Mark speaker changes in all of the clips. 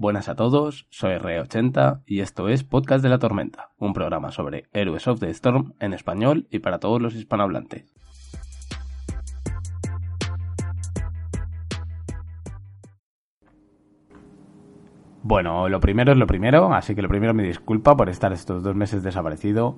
Speaker 1: Buenas a todos, soy Re80 y esto es Podcast de la Tormenta, un programa sobre Heroes of the Storm en español y para todos los hispanohablantes. Bueno, lo primero es lo primero, así que lo primero me disculpa por estar estos dos meses desaparecido.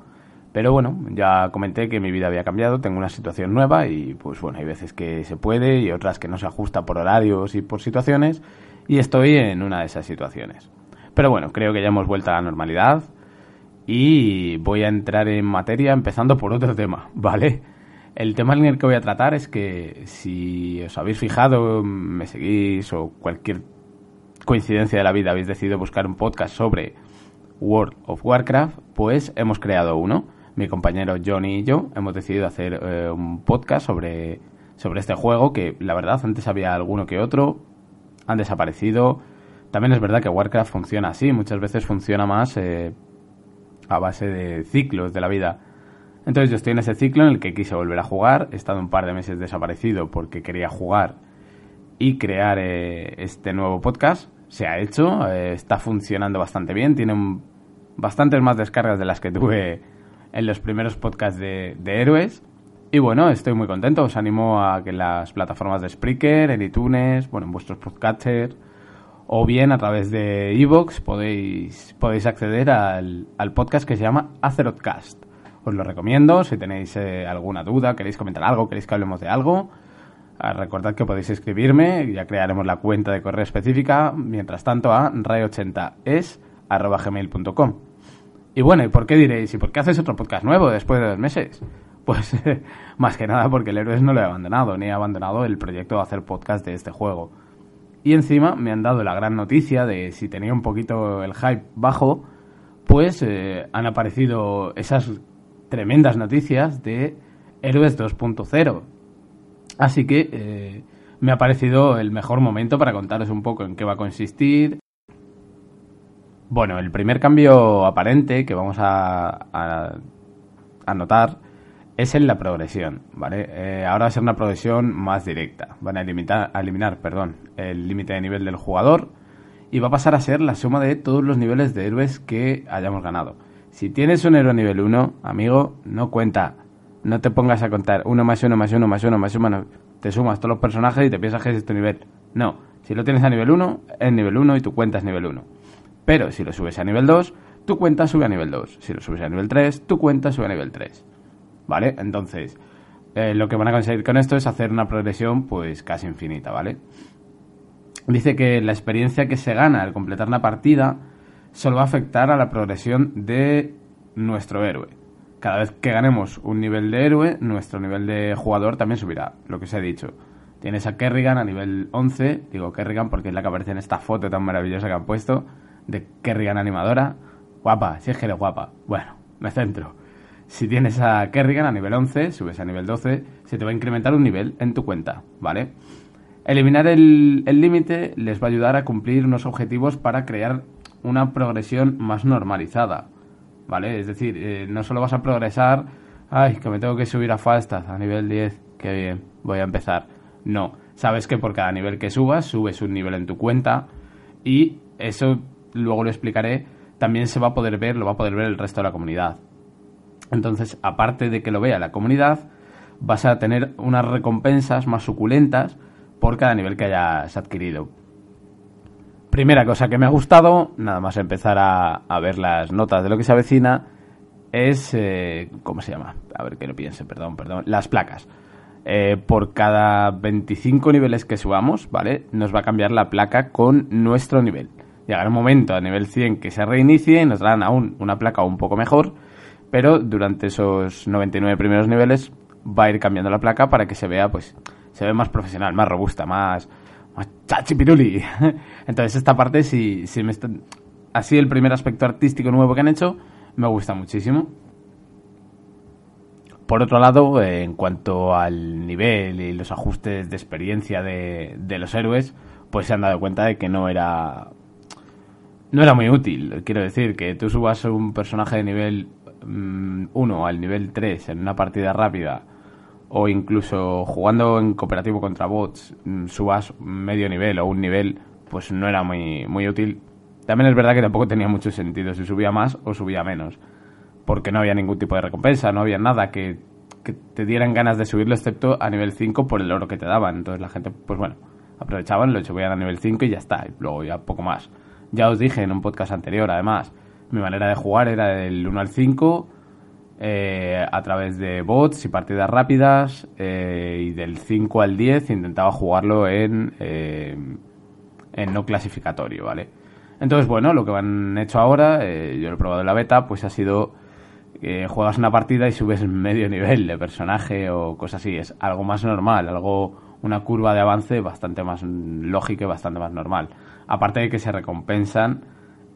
Speaker 1: Pero bueno, ya comenté que mi vida había cambiado, tengo una situación nueva y pues bueno, hay veces que se puede y otras que no se ajusta por horarios y por situaciones y estoy en una de esas situaciones. Pero bueno, creo que ya hemos vuelto a la normalidad y voy a entrar en materia empezando por otro tema, ¿vale? El tema en el que voy a tratar es que si os habéis fijado, me seguís o cualquier coincidencia de la vida habéis decidido buscar un podcast sobre World of Warcraft, pues hemos creado uno. Mi compañero Johnny y yo hemos decidido hacer eh, un podcast sobre, sobre este juego que la verdad antes había alguno que otro, han desaparecido. También es verdad que Warcraft funciona así, muchas veces funciona más eh, a base de ciclos de la vida. Entonces yo estoy en ese ciclo en el que quise volver a jugar, he estado un par de meses desaparecido porque quería jugar y crear eh, este nuevo podcast. Se ha hecho, eh, está funcionando bastante bien, tiene bastantes más descargas de las que tuve en los primeros podcasts de, de héroes. Y bueno, estoy muy contento. Os animo a que las plataformas de Spreaker, en iTunes, bueno, en vuestros podcasters, o bien a través de Evox podéis, podéis acceder al, podcast que se llama Azerothcast. Os lo recomiendo si tenéis eh, alguna duda, queréis comentar algo, queréis que hablemos de algo. Ah, recordad que podéis escribirme, ya crearemos la cuenta de correo específica, mientras tanto a ray80es.gmail.com. Y bueno, ¿y por qué diréis? ¿Y por qué haces otro podcast nuevo después de dos meses? Pues más que nada porque el Héroes no lo he abandonado, ni he abandonado el proyecto de hacer podcast de este juego. Y encima me han dado la gran noticia de si tenía un poquito el hype bajo, pues eh, han aparecido esas tremendas noticias de Héroes 2.0. Así que eh, me ha parecido el mejor momento para contaros un poco en qué va a consistir. Bueno, el primer cambio aparente que vamos a, a notar es en la progresión, ¿vale? Eh, ahora va a ser una progresión más directa. Van a eliminar, eliminar perdón, el límite de nivel del jugador y va a pasar a ser la suma de todos los niveles de héroes que hayamos ganado. Si tienes un héroe nivel 1, amigo, no cuenta. No te pongas a contar 1 más 1 más 1 más 1 más 1. Te sumas todos los personajes y te piensas que es tu nivel. No, si lo tienes a nivel 1, es nivel 1 y tu cuenta es nivel 1. Pero si lo subes a nivel 2, tu cuenta sube a nivel 2. Si lo subes a nivel 3, tu cuenta sube a nivel 3. ¿Vale? Entonces, eh, lo que van a conseguir con esto es hacer una progresión pues casi infinita, ¿vale? Dice que la experiencia que se gana al completar una partida solo va a afectar a la progresión de nuestro héroe. Cada vez que ganemos un nivel de héroe, nuestro nivel de jugador también subirá, lo que os he dicho. Tienes a Kerrigan a nivel 11, digo Kerrigan porque es la que aparece en esta foto tan maravillosa que han puesto, de Kerrigan animadora. Guapa, si es que eres guapa. Bueno, me centro. Si tienes a Kerrigan a nivel 11, subes a nivel 12, se te va a incrementar un nivel en tu cuenta, ¿vale? Eliminar el límite les va a ayudar a cumplir unos objetivos para crear una progresión más normalizada, ¿vale? Es decir, eh, no solo vas a progresar, ay, que me tengo que subir a Falstad a nivel 10, que bien, voy a empezar. No, sabes que por cada nivel que subas, subes un nivel en tu cuenta y eso, luego lo explicaré, también se va a poder ver, lo va a poder ver el resto de la comunidad. Entonces, aparte de que lo vea la comunidad, vas a tener unas recompensas más suculentas por cada nivel que hayas adquirido. Primera cosa que me ha gustado, nada más empezar a, ver las notas de lo que se avecina, es... Eh, ¿Cómo se llama? A ver que lo piense, perdón, perdón. Las placas. Eh, por cada 25 niveles que subamos, ¿vale? Nos va a cambiar la placa con nuestro nivel. Llegará un momento a nivel 100 que se reinicie y nos darán aún una placa un poco mejor pero durante esos 99 primeros niveles va a ir cambiando la placa para que se vea, pues, se ve más profesional, más robusta, más, Chachipiruli. Entonces esta parte sí, sí me está... Así el primer aspecto artístico nuevo que han hecho me gusta muchísimo. Por otro lado, en cuanto al nivel y los ajustes de experiencia de, de los héroes, pues se han dado cuenta de que no era no era muy útil. Quiero decir que tú subas un personaje de nivel 1 mm, al nivel 3 en una partida rápida o incluso jugando en cooperativo contra bots mm, subas medio nivel o un nivel, pues no era muy, muy útil. También es verdad que tampoco tenía mucho sentido si subía más o subía menos, porque no había ningún tipo de recompensa, no había nada que, te dieran ganas de subirlo excepto a nivel 5 por el oro que te daban. Entonces la gente, pues bueno, aprovechaban, lo subían a nivel 5 y ya está, y luego ya poco más. Ya os dije en un podcast anterior, además, mi manera de jugar era del 1 al 5 eh, a través de bots y partidas rápidas y del 5 al 10 intentaba jugarlo en, eh, en no clasificatorio, ¿vale? Entonces, bueno, lo que han hecho ahora, eh, yo lo he probado en la beta, pues ha sido que juegas una partida y subes medio nivel de personaje o cosas así. Es algo más normal, algo, una curva de avance bastante más lógica y bastante más normal. Aparte de que se recompensan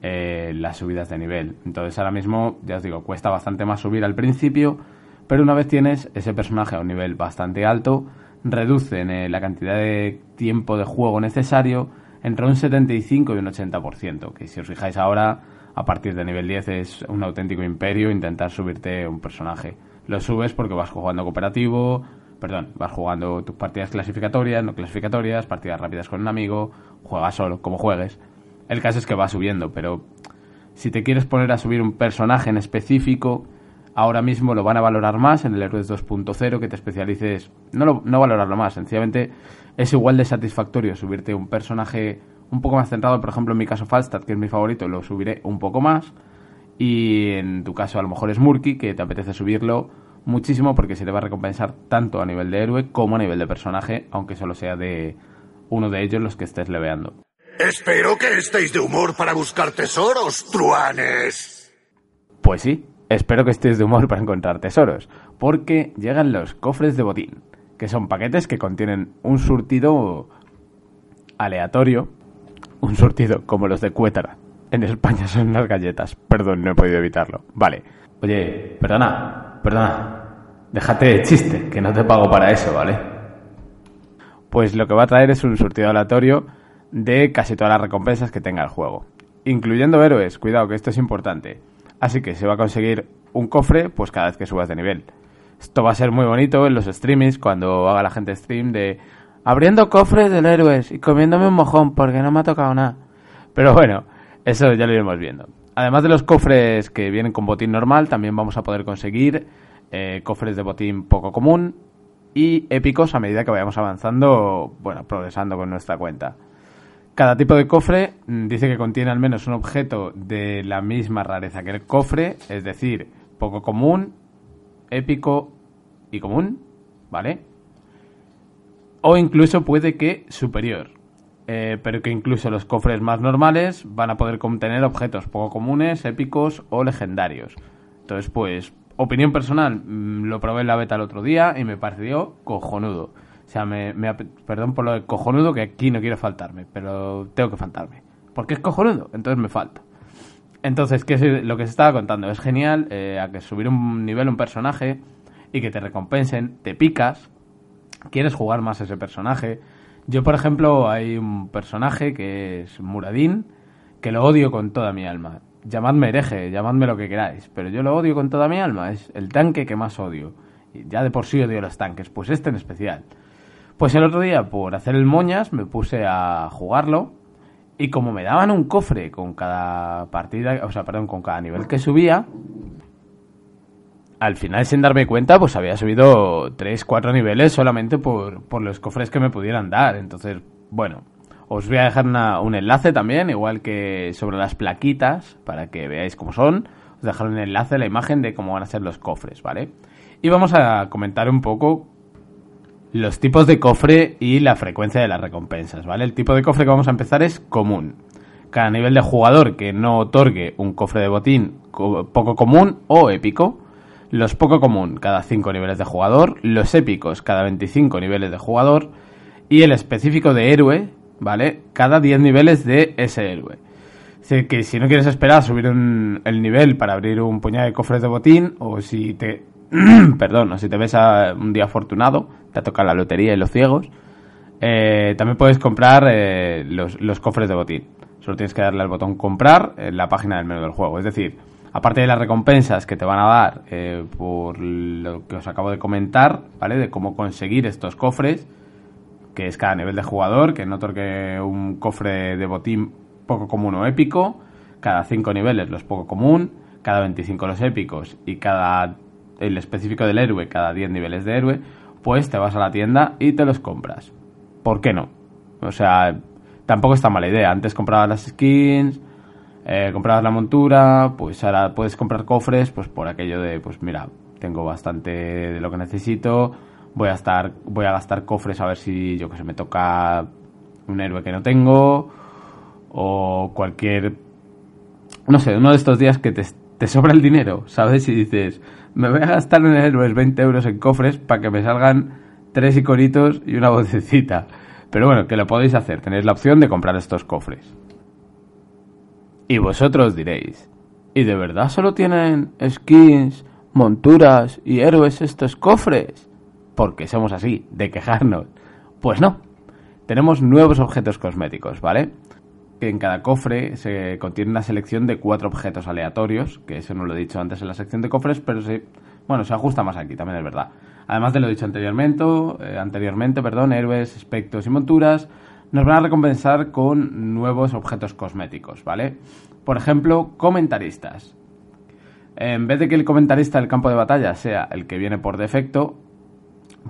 Speaker 1: eh, las subidas de nivel. Entonces ahora mismo, ya os digo, cuesta bastante más subir al principio, pero una vez tienes ese personaje a un nivel bastante alto, reducen eh, la cantidad de tiempo de juego necesario entre un 75 y un 80%, que si os fijáis ahora, a partir de nivel 10 es un auténtico imperio intentar subirte un personaje. Lo subes porque vas jugando cooperativo, perdón, vas jugando tus partidas clasificatorias, no clasificatorias, partidas rápidas con un amigo, juegas solo, como juegues. El caso es que va subiendo, pero si te quieres poner a subir un personaje en específico, ahora mismo lo van a valorar más en el Héroes 2.0, que te especialices, no, no valorarlo más, sencillamente es igual de satisfactorio subirte un personaje un poco más centrado, por ejemplo en mi caso Falstad, que es mi favorito, lo subiré un poco más, y en tu caso a lo mejor es Murky, que te apetece subirlo muchísimo porque se te va a recompensar tanto a nivel de héroe como a nivel de personaje, aunque solo sea de uno de ellos los que estés leveando.
Speaker 2: Espero que estéis de humor para buscar tesoros, truanes.
Speaker 1: Pues sí, espero que estéis de humor para encontrar tesoros, porque llegan los cofres de botín, que son paquetes que contienen un surtido aleatorio, un surtido como los de Cuétara. En España son las galletas, perdón, no he podido evitarlo. Vale. Oye, perdona, perdona. Déjate de chiste, que no te pago para eso, ¿vale? Pues lo que va a traer es un surtido aleatorio de casi todas las recompensas que tenga el juego, incluyendo héroes, cuidado que esto es importante. Así que se va a conseguir un cofre pues cada vez que subas de nivel. Esto va a ser muy bonito en los streamings cuando haga la gente stream de abriendo cofres de héroes y comiéndome un mojón porque no me ha tocado nada. Pero bueno, eso ya lo iremos viendo. Además de los cofres que vienen con botín normal, también vamos a poder conseguir eh, cofres de botín poco común y épicos a medida que vayamos avanzando, bueno, progresando con nuestra cuenta. Cada tipo de cofre mm, dice que contiene al menos un objeto de la misma rareza que el cofre, es decir, poco común, épico y común, ¿vale? O incluso puede que superior, eh, pero que incluso los cofres más normales van a poder contener objetos poco comunes, épicos o legendarios. Entonces, pues, opinión personal, mm, lo probé en la beta el otro día y me pareció cojonudo. O sea, me, perdón por lo de cojonudo, que aquí no quiero faltarme, pero tengo que faltarme. Porque es cojonudo, entonces me falta. Entonces, ¿qué es lo que se estaba contando? Es genial eh, a que subir un nivel un personaje y que te recompensen, te picas, quieres jugar más a ese personaje. Yo, por ejemplo, hay un personaje que es Muradin, que lo odio con toda mi alma. Llamadme hereje, llamadme lo que queráis, pero yo lo odio con toda mi alma. Es el tanque que más odio. Y ya de por sí odio los tanques, pues este en especial. Pues el otro día, por hacer el moñas, me puse a jugarlo. Y como me daban un cofre con cada partida, o sea, perdón, con cada nivel que subía, al final, sin darme cuenta, pues había subido 3, 4 niveles solamente por, por los cofres que me pudieran dar. Entonces, bueno, os voy a dejar un enlace también, igual que sobre las plaquitas, para que veáis cómo son. Os dejaré un enlace, la imagen de cómo van a ser los cofres, ¿vale? Y vamos a comentar un poco los tipos de cofre y la frecuencia de las recompensas, ¿vale? El tipo de cofre que vamos a empezar es común. Cada nivel de jugador que no otorgue un cofre de botín poco común o épico. Los poco común cada 5 niveles de jugador. Los épicos cada 25 niveles de jugador. Y el específico de héroe ¿vale? Cada 10 niveles de ese héroe. Así que si no quieres esperar a subir el nivel para abrir un puñado de cofres de botín, o si te. perdón, o si te ves a un día afortunado, te toca la lotería y los ciegos, eh, también puedes comprar eh, los, los cofres de botín. Solo tienes que darle al botón comprar en la página del menú del juego. Es decir, aparte de las recompensas que te van a dar eh, por lo que os acabo de comentar, ¿vale? De cómo conseguir estos cofres, que es cada nivel de jugador, que no otorgue un cofre de botín poco común o épico, cada 5 niveles los poco común, cada 25 los épicos y cada el específico del héroe cada 10 niveles de héroe, pues te vas a la tienda y te los compras. ¿Por qué no? O sea, tampoco está mala idea. Antes comprabas las skins, eh, comprabas la montura, pues ahora puedes comprar cofres, pues por aquello de, pues mira, tengo bastante de lo que necesito, voy a estar, voy a gastar cofres a ver si yo que sé me toca un héroe que no tengo o cualquier, no sé, uno de estos días que te, te sobra el dinero, ¿sabes? Y dices, me voy a gastar en héroes 20 euros en cofres para que me salgan tres iconitos y una vocecita. Pero bueno, que lo podéis hacer, tenéis la opción de comprar estos cofres. Y vosotros diréis, ¿y de verdad solo tienen skins, monturas y héroes estos cofres? Porque somos así, de quejarnos. Pues no, tenemos nuevos objetos cosméticos, ¿vale? Que en cada cofre se contiene una selección de cuatro objetos aleatorios, que eso no lo he dicho antes en la sección de cofres, pero sí, bueno, se ajusta más aquí, también es verdad. Además de lo dicho anteriormente, eh, anteriormente perdón, héroes, aspectos y monturas nos van a recompensar con nuevos objetos cosméticos, ¿vale? Por ejemplo, comentaristas. En vez de que el comentarista del campo de batalla sea el que viene por defecto,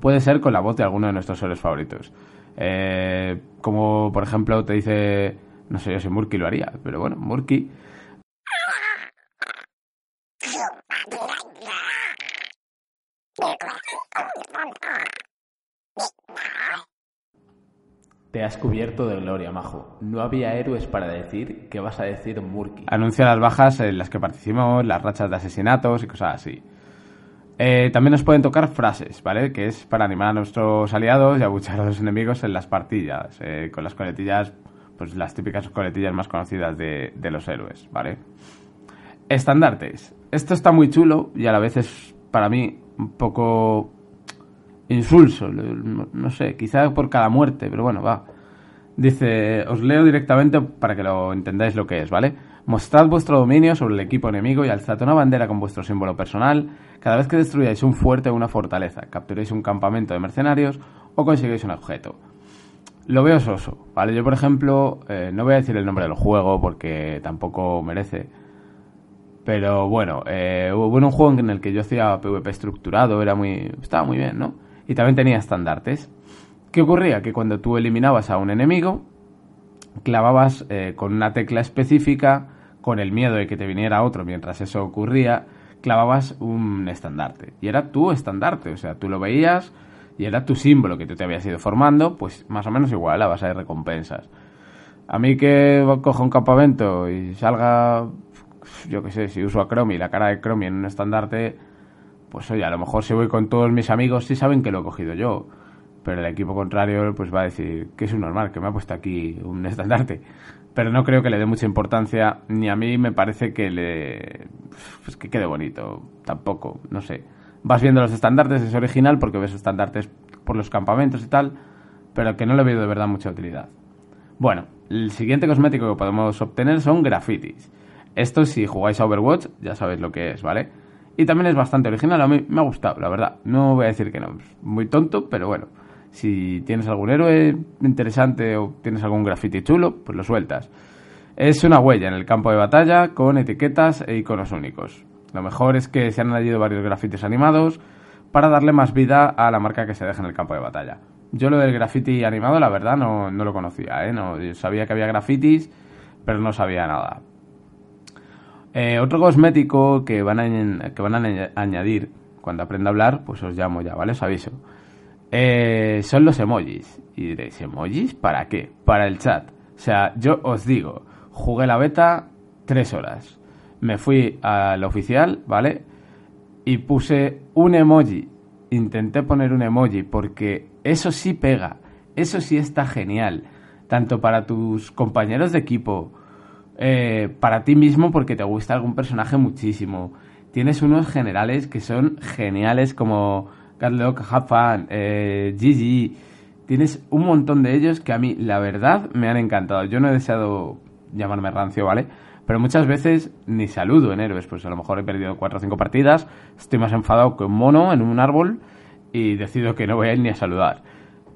Speaker 1: puede ser con la voz de alguno de nuestros héroes favoritos. Eh, como por ejemplo te dice, no sé yo si Murky lo haría, pero bueno, Murky Te has cubierto de gloria, majo. No había héroes para decir qué vas a decir Murky. Anuncia las bajas en las que participamos, las rachas de asesinatos y cosas así. Eh, también nos pueden tocar frases, ¿vale? Que es para animar a nuestros aliados y abuchar a los enemigos en las partidas. Eh, con las coletillas, pues las típicas coletillas más conocidas de, de los héroes, ¿vale? Estandartes. Esto está muy chulo y a la vez es para mí un poco insulso, no sé, quizá por cada muerte, pero bueno, va. Dice, os leo directamente para que lo entendáis lo que es, ¿vale? Mostrad vuestro dominio sobre el equipo enemigo y alzad una bandera con vuestro símbolo personal cada vez que destruyáis un fuerte o una fortaleza, capturéis un campamento de mercenarios o conseguís un objeto. Lo veo soso, ¿vale? Yo, por ejemplo, eh, no voy a decir el nombre del juego porque tampoco merece. Pero bueno, eh, hubo un juego en el que yo hacía PvP estructurado, era muy, estaba muy bien, ¿no? y también tenía estandartes. ¿Qué ocurría? Que cuando tú eliminabas a un enemigo, clavabas eh, con una tecla específica, con el miedo de que te viniera otro mientras eso ocurría, clavabas un estandarte. Y era tu estandarte, o sea, tú lo veías y era tu símbolo que tú te habías ido formando, pues más o menos igual a base de recompensas. A mí que coja un campamento y salga, yo qué sé, si uso a Chromie, la cara de Chromie en un estandarte, pues oye, a lo mejor si voy con todos mis amigos sí saben que lo he cogido yo, pero el equipo contrario pues va a decir que es un normal, que me ha puesto aquí un estandarte. Pero no creo que le dé mucha importancia, ni a mí me parece que le... pues que quede bonito, tampoco, no sé. Vas viendo los estandartes, es original porque ves estandartes por los campamentos y tal, pero que no le veo de verdad mucha utilidad. Bueno, el siguiente cosmético que podemos obtener son grafitis. Esto si jugáis a Overwatch ya sabéis lo que es, ¿vale? Y también es bastante original, a mí me ha gustado, la verdad. No voy a decir que no, muy tonto, pero bueno. Si tienes algún héroe interesante o tienes algún graffiti chulo, pues lo sueltas. Es una huella en el campo de batalla con etiquetas e iconos únicos. Lo mejor es que se han añadido varios grafitis animados para darle más vida a la marca que se deja en el campo de batalla. Yo lo del graffiti animado, la verdad, no, no lo conocía, ¿eh? No, sabía que había grafitis, pero no sabía nada. Eh, otro cosmético que van, a, que van a añadir cuando aprenda a hablar, pues os llamo ya, ¿vale? Os aviso. Eh, son los emojis. Y diréis, ¿emojis? ¿Para qué? Para el chat. O sea, yo os digo, jugué la beta tres horas. Me fui al oficial, ¿vale? Y puse un emoji. Intenté poner un emoji porque eso sí pega. Eso sí está genial. tanto para tus compañeros de equipo, eh, para ti mismo porque te gusta algún personaje muchísimo. Tienes unos generales que son geniales como Carlock, Hafan, eh, Gigi. Tienes un montón de ellos que a mí, la verdad, me han encantado. Yo no he deseado llamarme rancio, ¿vale? Pero muchas veces ni saludo en héroes, pues a lo mejor he perdido cuatro o cinco partidas, estoy más enfadado que un mono en un árbol y decido que no voy a ir ni a saludar.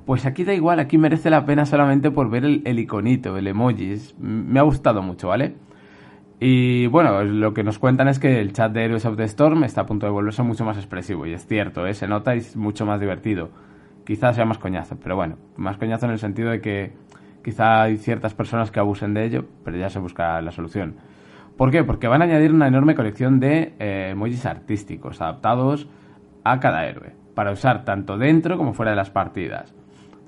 Speaker 1: Pues aquí da igual, aquí merece la pena solamente por ver el, iconito, el emoji. me ha gustado mucho, ¿vale? Y bueno, lo que nos cuentan es que el chat de Heroes of the Storm está a punto de volverse mucho más expresivo. Y es cierto, ¿eh? se nota y es mucho más divertido. Quizás sea más coñazo, pero bueno, más coñazo en el sentido de que quizá hay ciertas personas que abusen de ello, pero ya se busca la solución. ¿Por qué? Porque van a añadir una enorme colección de eh, emojis artísticos adaptados a cada héroe, para usar tanto dentro como fuera de las partidas.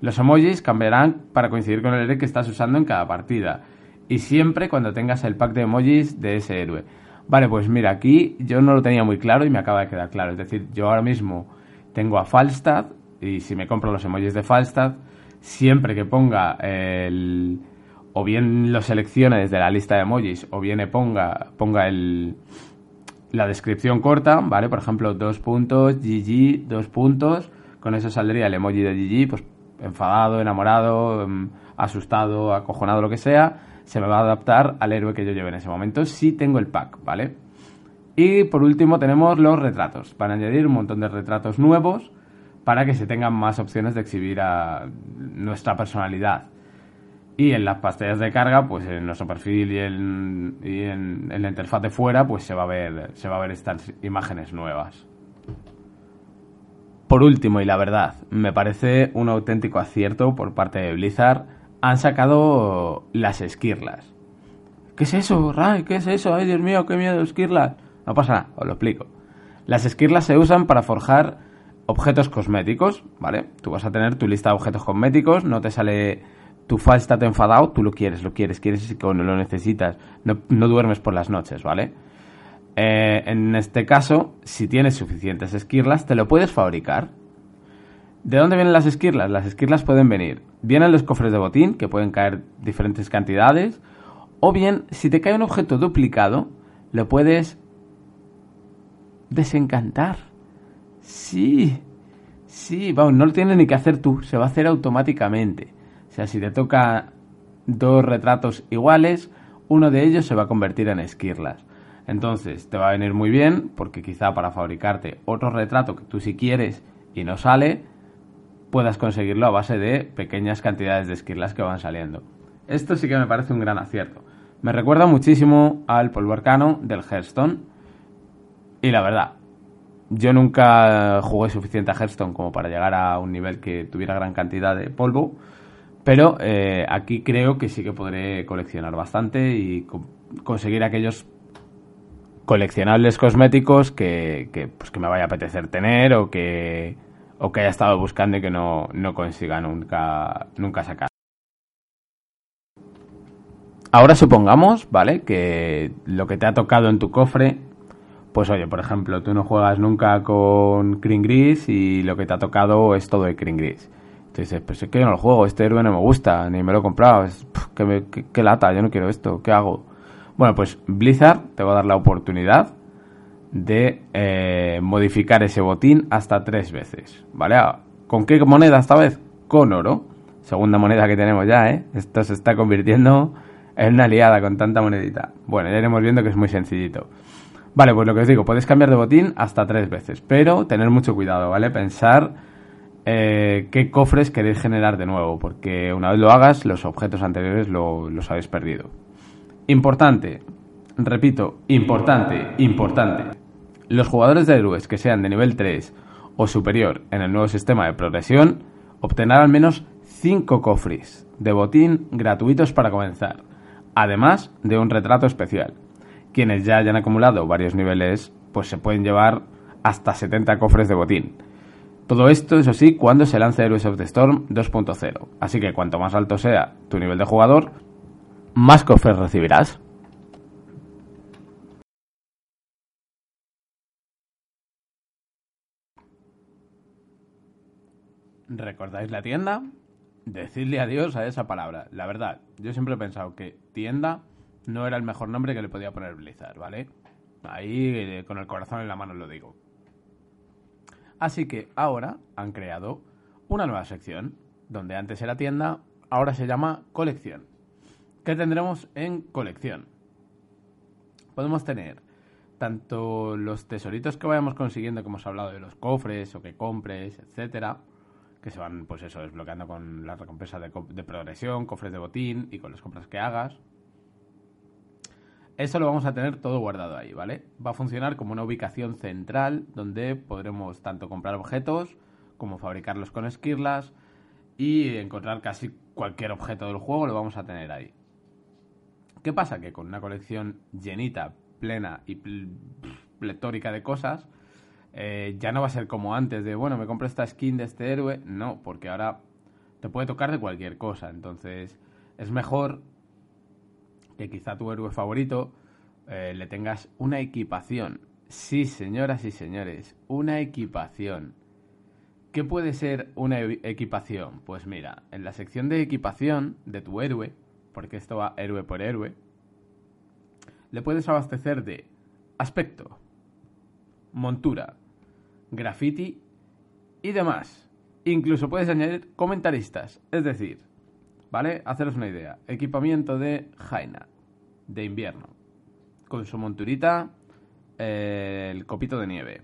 Speaker 1: Los emojis cambiarán para coincidir con el héroe que estás usando en cada partida. Y siempre cuando tengas el pack de emojis de ese héroe. Vale, pues mira, aquí yo no lo tenía muy claro y me acaba de quedar claro. Es decir, yo ahora mismo tengo a Falstad y si me compro los emojis de Falstad, siempre que ponga el... o bien lo seleccione desde la lista de emojis o bien ponga, ponga el, la descripción corta, ¿vale? Por ejemplo, dos puntos, GG, dos puntos. Con eso saldría el emoji de GG, pues enfadado, enamorado, em, asustado, acojonado, lo que sea, se me va a adaptar al héroe que yo lleve en ese momento si tengo el pack, ¿vale? Y por último tenemos los retratos. Van a añadir un montón de retratos nuevos para que se tengan más opciones de exhibir a nuestra personalidad. Y en las pastillas de carga, pues en nuestro perfil y, en, la interfaz de fuera, pues se va a ver, se va a ver estas imágenes nuevas. Por último, y la verdad, me parece un auténtico acierto por parte de Blizzard, han sacado las esquirlas. ¿Qué es eso, Ray? ¿Qué es eso? Ay, Dios mío, qué miedo, esquirlas. No pasa nada, os lo explico. Las esquirlas se usan para forjar objetos cosméticos, ¿vale? Tú vas a tener tu lista de objetos cosméticos, no te sale tu falsta enfadado, tú lo quieres, lo quieres, quieres cuando lo necesitas, no, no duermes por las noches, ¿vale? Eh, en este caso, si tienes suficientes esquirlas, te lo puedes fabricar. ¿De dónde vienen las esquirlas? Las esquirlas pueden venir Vienen los cofres de botín, que pueden caer diferentes cantidades, o bien, si te cae un objeto duplicado, lo puedes desencantar. Sí, sí, vamos, no lo tienes ni que hacer tú, se va a hacer automáticamente. O sea, si te toca dos retratos iguales, uno de ellos se va a convertir en esquirlas. Entonces te va a venir muy bien porque quizá para fabricarte otro retrato que tú si quieres y no sale, puedas conseguirlo a base de pequeñas cantidades de esquirlas que van saliendo. Esto sí que me parece un gran acierto. Me recuerda muchísimo al polvo arcano del Hearthstone. Y la verdad, yo nunca jugué suficiente a Hearthstone como para llegar a un nivel que tuviera gran cantidad de polvo. Pero eh, aquí creo que sí que podré coleccionar bastante y conseguir aquellos coleccionables cosméticos que, pues que me vaya a apetecer tener o que, o que haya estado buscando y que no, no consiga nunca, nunca sacar. Ahora supongamos, ¿vale? Que lo que te ha tocado en tu cofre, pues oye, por ejemplo, tú no juegas nunca con Green Gris y lo que te ha tocado es todo de Green Gris. Entonces pues es que yo no lo juego, este héroe no me gusta, ni me lo he comprado, es, que, lata, yo no quiero esto, ¿qué hago? Bueno, pues Blizzard te va a dar la oportunidad de eh, modificar ese botín hasta tres veces, ¿vale? Ah, ¿Con qué moneda esta vez? Con oro. Segunda moneda que tenemos ya, ¿eh? Esto se está convirtiendo en una liada con tanta monedita. Bueno, ya iremos viendo que es muy sencillito. Vale, pues lo que os digo, puedes cambiar de botín hasta tres veces, pero tener mucho cuidado, ¿vale? Pensar eh, qué cofres queréis generar de nuevo, porque una vez lo hagas, los objetos anteriores los habéis perdido. Importante, repito, importante, importante. Los jugadores de héroes que sean de nivel 3 o superior en el nuevo sistema de progresión obtendrán al menos 5 cofres de botín gratuitos para comenzar, además de un retrato especial. Quienes ya hayan acumulado varios niveles, pues se pueden llevar hasta 70 cofres de botín. Todo esto, eso sí, cuando se lance Heroes of the Storm 2.0. Así que cuanto más alto sea tu nivel de jugador, más cofres recibirás. ¿Recordáis la tienda? decirle adiós a esa palabra. La verdad, yo siempre he pensado que tienda no era el mejor nombre que le podía poner Blizzard, ¿vale? Ahí eh, con el corazón en la mano lo digo. Así que ahora han creado una nueva sección, donde antes era tienda, ahora se llama colección. ¿Qué tendremos en colección? Podemos tener tanto los tesoritos que vayamos consiguiendo, que hemos hablado de los cofres o que compres, etcétera, que se van, pues eso, desbloqueando con la recompensa de, de progresión, cofres de botín y con las compras que hagas. Esto lo vamos a tener todo guardado ahí, ¿vale? Va a funcionar como una ubicación central donde podremos tanto comprar objetos como fabricarlos con esquirlas y encontrar casi cualquier objeto del juego lo vamos a tener ahí. ¿Qué pasa? Que con una colección llenita, plena y pletórica de cosas, eh, ya no va a ser como antes de, bueno, me compro esta skin de este héroe. No, porque ahora te puede tocar de cualquier cosa. Entonces, es mejor que quizá tu héroe favorito eh, le tengas una equipación. Sí, señoras y señores, una equipación. ¿Qué puede ser una equipación? Pues mira, en la sección de equipación de tu héroe, porque esto va héroe por héroe, le puedes abastecer de aspecto, montura, graffiti y demás. Incluso puedes añadir comentaristas, es decir, ¿vale? Haceros una idea. Equipamiento de Jaina, de invierno, con su monturita, eh, el copito de nieve.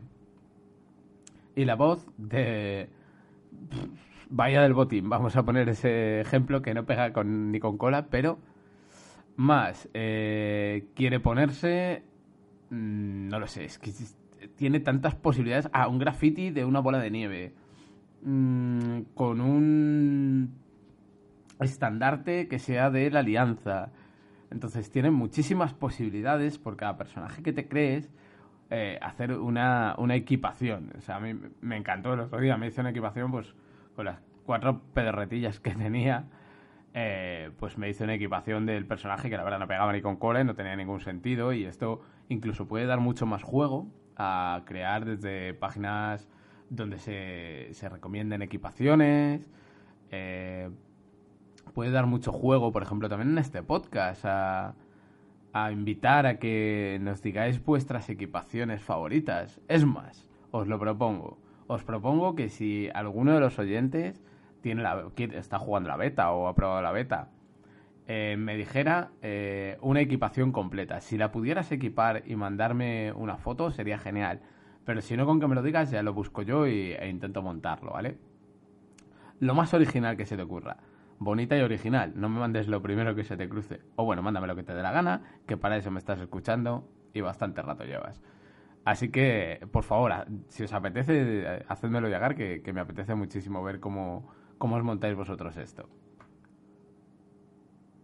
Speaker 1: Y la voz de... Vaya del botín, vamos a poner ese ejemplo que no pega con, ni con cola, pero más eh, quiere ponerse... Mm, no lo sé, es que tiene tantas posibilidades. Ah, un graffiti de una bola de nieve. Mm, con un estandarte que sea de la alianza. Entonces tiene muchísimas posibilidades por cada personaje que te crees eh, hacer una, una, equipación. O sea, a mí me encantó el otro día, me hice una equipación pues con las cuatro pedretillas que tenía. Eh, pues me hice una equipación del personaje que la verdad no pegaba ni con cola, no tenía ningún sentido y esto incluso puede dar mucho más juego a crear desde páginas donde se, se recomienden equipaciones. Eh, puede dar mucho juego, por ejemplo, también en este podcast, a, a invitar a que nos digáis vuestras equipaciones favoritas. Es más, os lo propongo. Os propongo que si alguno de los oyentes tiene la, está jugando la beta o ha probado la beta, eh, me dijera eh, una equipación completa. Si la pudieras equipar y mandarme una foto, sería genial. Pero si no, con que me lo digas, ya lo busco yo y, e intento montarlo, ¿vale? Lo más original que se te ocurra. Bonita y original. No me mandes lo primero que se te cruce. O bueno, mándame lo que te dé la gana, que para eso me estás escuchando y bastante rato llevas. Así que, por favor, si os apetece, eh, hacedmelo llegar, que, que me apetece muchísimo ver cómo, cómo os montáis vosotros esto.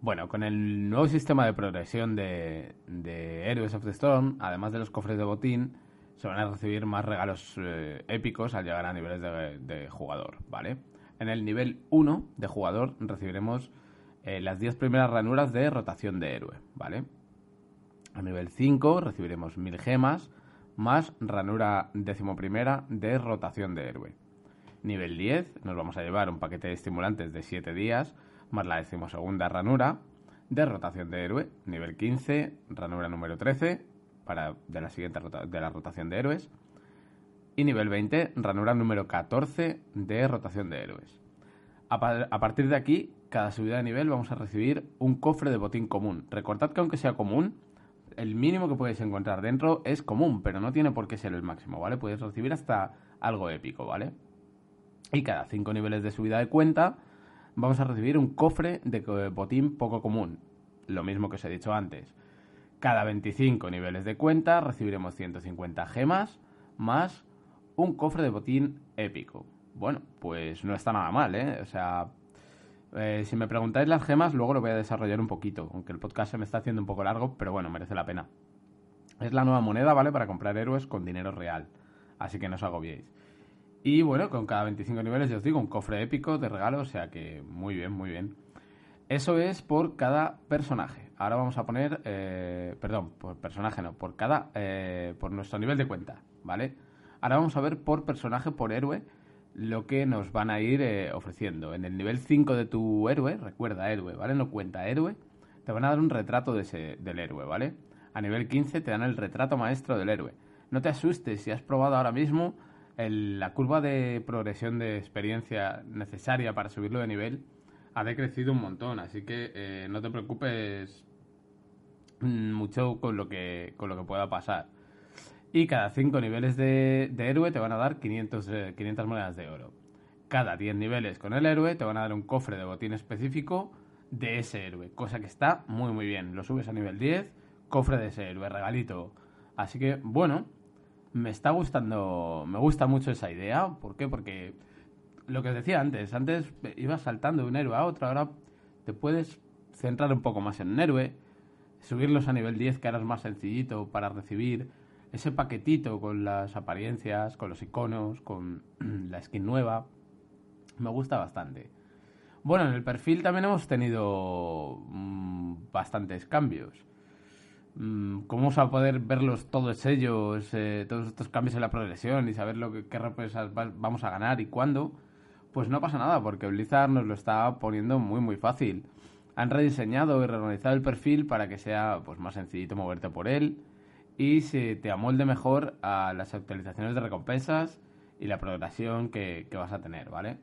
Speaker 1: Bueno, con el nuevo sistema de progresión de, de Heroes of the Storm, además de los cofres de botín, se van a recibir más regalos eh, épicos al llegar a niveles de, jugador, ¿vale? En el nivel 1 de jugador recibiremos eh, las 10 primeras ranuras de rotación de héroe, ¿vale? A nivel 5 recibiremos 1000 gemas más ranura decimoprimera de rotación de héroe. Nivel 10 nos vamos a llevar un paquete de estimulantes de 7 días más la decimosegunda ranura de rotación de héroe, nivel 15, ranura número 13, para de la siguiente de la rotación de héroes, y nivel 20, ranura número 14 de rotación de héroes. A, partir de aquí, cada subida de nivel vamos a recibir un cofre de botín común. Recordad que aunque sea común, el mínimo que podéis encontrar dentro es común, pero no tiene por qué ser el máximo, ¿vale? Puedes recibir hasta algo épico, ¿vale? Y cada 5 niveles de subida de cuenta vamos a recibir un cofre de botín poco común. Lo mismo que os he dicho antes. Cada 25 niveles de cuenta recibiremos 150 gemas más un cofre de botín épico. Bueno, pues no está nada mal, ¿eh? O sea, eh, si me preguntáis las gemas, luego lo voy a desarrollar un poquito, aunque el podcast se me está haciendo un poco largo, pero bueno, merece la pena. Es la nueva moneda, ¿vale? Para comprar héroes con dinero real. Así que no os agobiéis. Y bueno, con cada 25 niveles, ya os digo, un cofre épico de regalo, o sea que muy bien, muy bien. Eso es por cada personaje. Ahora vamos a poner, eh, perdón, por personaje no, por cada, eh, por nuestro nivel de cuenta, ¿vale? Ahora vamos a ver por personaje, por héroe, lo que nos van a ir eh, ofreciendo. En el nivel 5 de tu héroe, recuerda héroe, ¿vale? No cuenta héroe, te van a dar un retrato de del héroe, ¿vale? A nivel 15 te dan el retrato maestro del héroe. No te asustes si has probado ahora mismo la curva de progresión de experiencia necesaria para subirlo de nivel ha decrecido un montón, así que eh, no te preocupes mucho con lo que, con lo que pueda pasar. Y cada 5 niveles de, héroe te van a dar 500, 500 eh, monedas de oro. Cada 10 niveles con el héroe te van a dar un cofre de botín específico de ese héroe, cosa que está muy muy bien. Lo subes a nivel 10, cofre de ese héroe, regalito. Así que, bueno, me está gustando, me gusta mucho esa idea. ¿Por qué? Porque lo que os decía antes, antes ibas saltando de un héroe a otro, ahora te puedes centrar un poco más en un héroe, subirlos a nivel 10, que ahora es más sencillito para recibir ese paquetito con las apariencias, con los iconos, con la skin nueva. Me gusta bastante. Bueno, en el perfil también hemos tenido mm, bastantes cambios. Mm, ¿Cómo vamos a poder verlos todos ellos, eh, todos estos cambios en la progresión y saber lo que, qué recompensas vamos a ganar y cuándo? Pues no pasa nada, porque Blizzard nos lo está poniendo muy muy fácil. Han rediseñado y reorganizado el perfil para que sea pues, más sencillito moverte por él y se te amolde mejor a las actualizaciones de recompensas y la progresión que, vas a tener, ¿vale?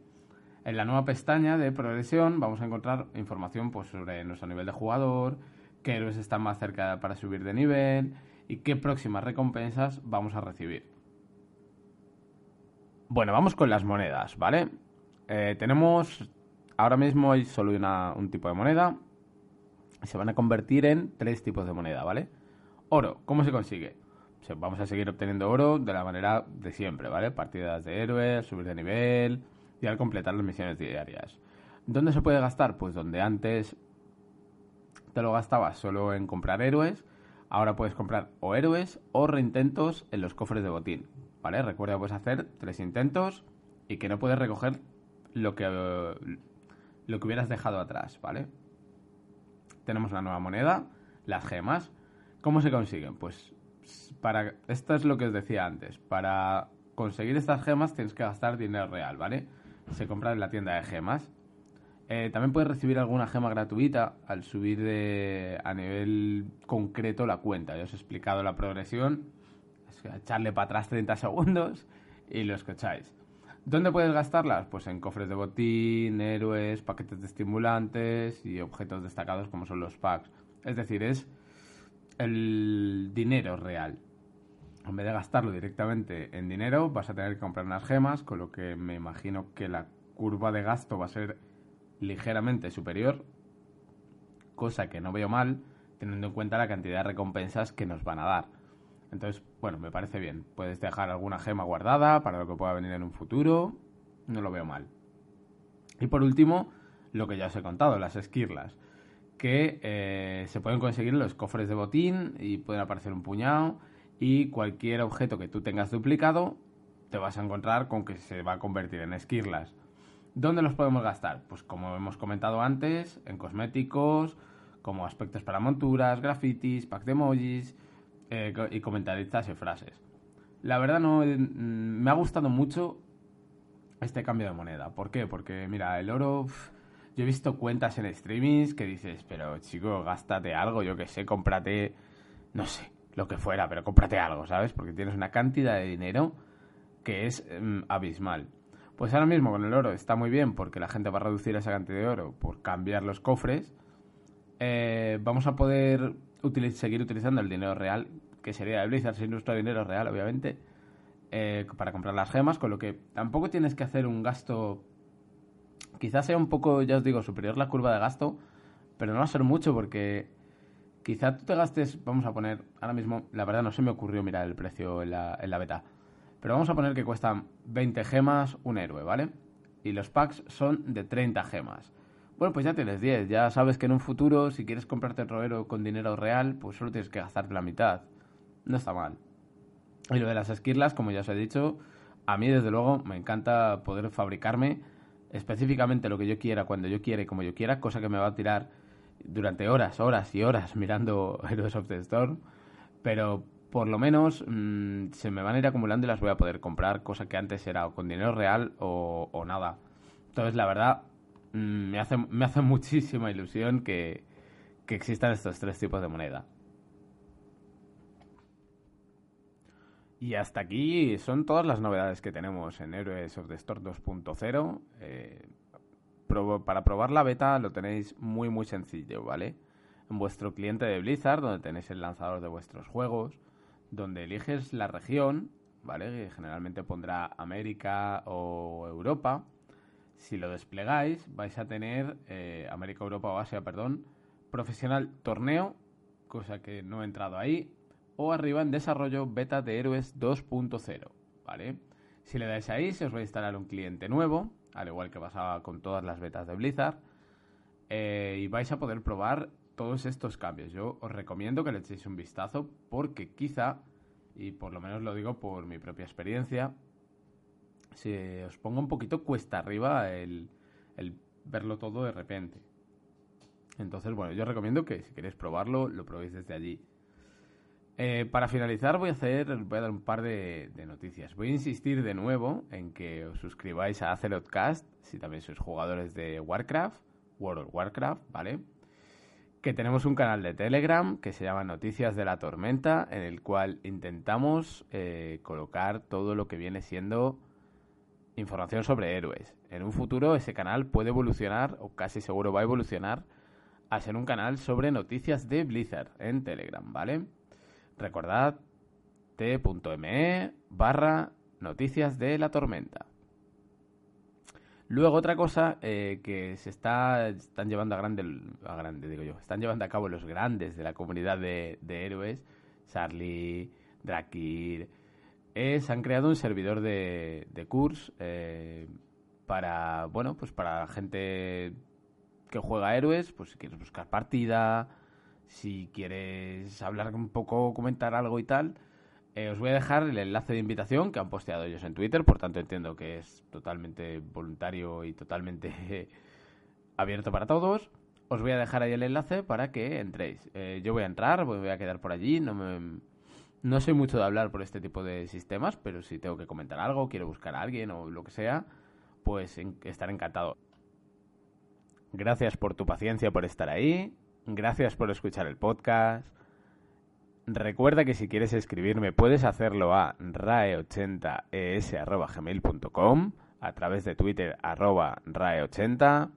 Speaker 1: En la nueva pestaña de progresión vamos a encontrar información pues, sobre nuestro nivel de jugador, qué héroes están más cerca para subir de nivel y qué próximas recompensas vamos a recibir. Bueno, vamos con las monedas, ¿vale? Eh, tenemos, ahora mismo hay solo un tipo de moneda. Se van a convertir en tres tipos de moneda, ¿vale? Oro, ¿cómo se consigue? vamos a seguir obteniendo oro de la manera de siempre, ¿vale? Partidas de héroes, subir de nivel y al completar las misiones diarias. ¿Dónde se puede gastar? Pues donde antes te lo gastabas solo en comprar héroes, ahora puedes comprar o héroes o reintentos en los cofres de botín, ¿vale? Recuerda, puedes hacer tres intentos y que no puedes recoger lo que, lo que hubieras dejado atrás, ¿vale? Tenemos la nueva moneda, las gemas. ¿Cómo se consiguen? Pues para esto es lo que os decía antes. Para conseguir estas gemas tienes que gastar dinero real, ¿vale? Se compra en la tienda de gemas. Eh, también puedes recibir alguna gema gratuita al subir de, a nivel concreto la cuenta. Ya os he explicado la progresión. Es echarle para atrás 30 segundos y lo escucháis. ¿Dónde puedes gastarlas? Pues en cofres de botín, héroes, paquetes de estimulantes y objetos destacados como son los packs. Es decir, es el dinero real. En vez de gastarlo directamente en dinero, vas a tener que comprar unas gemas, con lo que me imagino que la curva de gasto va a ser ligeramente superior, cosa que no veo mal, teniendo en cuenta la cantidad de recompensas que nos van a dar. Entonces, bueno, me parece bien. Puedes dejar alguna gema guardada para lo que pueda venir en un futuro. No lo veo mal. Y por último, lo que ya os he contado, las esquirlas. Que eh, se pueden conseguir los cofres de botín y pueden aparecer un puñado. Y cualquier objeto que tú tengas duplicado, te vas a encontrar con que se va a convertir en esquirlas. ¿Dónde los podemos gastar? Pues como hemos comentado antes, en cosméticos, como aspectos para monturas, grafitis, pack de emojis eh, y comentaristas y frases. La verdad no mm, me ha gustado mucho este cambio de moneda. ¿Por qué? Porque mira, el oro yo he visto cuentas en streamings que dices, pero chico, gástate algo, yo que sé, cómprate no sé, lo que fuera, pero cómprate algo, ¿sabes? Porque tienes una cantidad de dinero que es mm, abismal. Pues ahora mismo con el oro está muy bien porque la gente va a reducir esa cantidad de oro por cambiar los cofres. Eh, vamos a poder seguir utilizando el dinero real, que sería de Blizzard sin nuestro dinero real, obviamente, eh, para comprar las gemas, con lo que tampoco tienes que hacer un gasto. Quizás sea un poco, ya os digo, superior la curva de gasto, pero no va a ser mucho porque quizá tú te gastes, vamos a poner, ahora mismo, la verdad no se me ocurrió mirar el precio en la, en la beta, pero vamos a poner que cuestan 20 gemas un héroe, ¿vale? Y los packs son de 30 gemas. Bueno, pues ya tienes 10. Ya sabes que en un futuro, si quieres comprarte el héroe con dinero real, pues solo tienes que gastarte la mitad. No está mal. Y lo de las esquirlas, como ya os he dicho, a mí desde luego me encanta poder fabricarme específicamente lo que yo quiera, cuando yo quiera y como yo quiera, cosa que me va a tirar durante horas, horas y horas mirando Heroes of the Storm. Pero por lo menos mm, se me van a ir acumulando y las voy a poder comprar, cosa que antes era con dinero real o, nada. Entonces, la verdad, mm, me, hace, me hace muchísima ilusión que, que existan estos tres tipos de moneda. Y hasta aquí son todas las novedades que tenemos en Heroes of the Store 2.0. Eh, para probar la beta lo tenéis muy muy sencillo, ¿vale? En vuestro cliente de Blizzard, donde tenéis el lanzador de vuestros juegos, donde eliges la región, ¿vale? generalmente pondrá América o Europa. Si lo desplegáis, vais a tener eh, América, Europa o Asia, perdón, profesional torneo, cosa que no he entrado ahí, o arriba en desarrollo beta de héroes 2.0, ¿vale? Si le dais ahí, se os va a instalar un cliente nuevo, al igual que pasaba con todas las betas de Blizzard, eh, y vais a poder probar todos estos cambios. Yo os recomiendo que le echéis un vistazo porque quizá, y por lo menos lo digo por mi propia experiencia, se os ponga un poquito cuesta arriba el, verlo todo de repente. Entonces, bueno, yo recomiendo que si queréis probarlo, lo probéis desde allí. Eh, para finalizar voy a hacer, voy a dar un par de, noticias. Voy a insistir de nuevo en que os suscribáis a Acelotcast si también sois jugadores de Warcraft, World of Warcraft, ¿vale? Que tenemos un canal de Telegram que se llama Noticias de la Tormenta, en el cual intentamos eh, colocar todo lo que viene siendo información sobre héroes. En un futuro ese canal puede evolucionar, o casi seguro va a evolucionar, a ser un canal sobre noticias de Blizzard en Telegram, ¿vale? Recordad t.me barra noticias de la tormenta. Luego otra cosa eh, que se está están llevando a grande, a digo yo, están llevando a cabo los grandes de la comunidad de, héroes, Charlie, Drakir, es han creado un servidor de, de eh, para bueno pues para gente que juega héroes, pues si quieres buscar partida, si quieres hablar un poco, comentar algo y tal, eh, os voy a dejar el enlace de invitación que han posteado ellos en Twitter, por tanto entiendo que es totalmente voluntario y totalmente abierto para todos. Os voy a dejar ahí el enlace para que entréis. Eh, yo voy a entrar, voy a quedar por allí, no me... No soy mucho de hablar por este tipo de sistemas, pero si tengo que comentar algo, quiero buscar a alguien o lo que sea, pues estaré encantado. Gracias por tu paciencia, por estar ahí. Gracias por escuchar el podcast. Recuerda que si quieres escribirme puedes hacerlo a rae80es.gmail.com a través de Twitter arroba rae80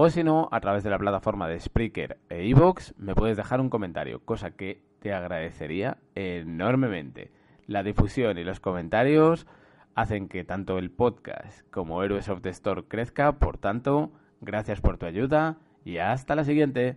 Speaker 1: o si no, a través de la plataforma de Spreaker e iVoox me puedes dejar un comentario, cosa que te agradecería enormemente. La difusión y los comentarios hacen que tanto el podcast como Heroes of the Store crezca, por tanto, gracias por tu ayuda y hasta la siguiente.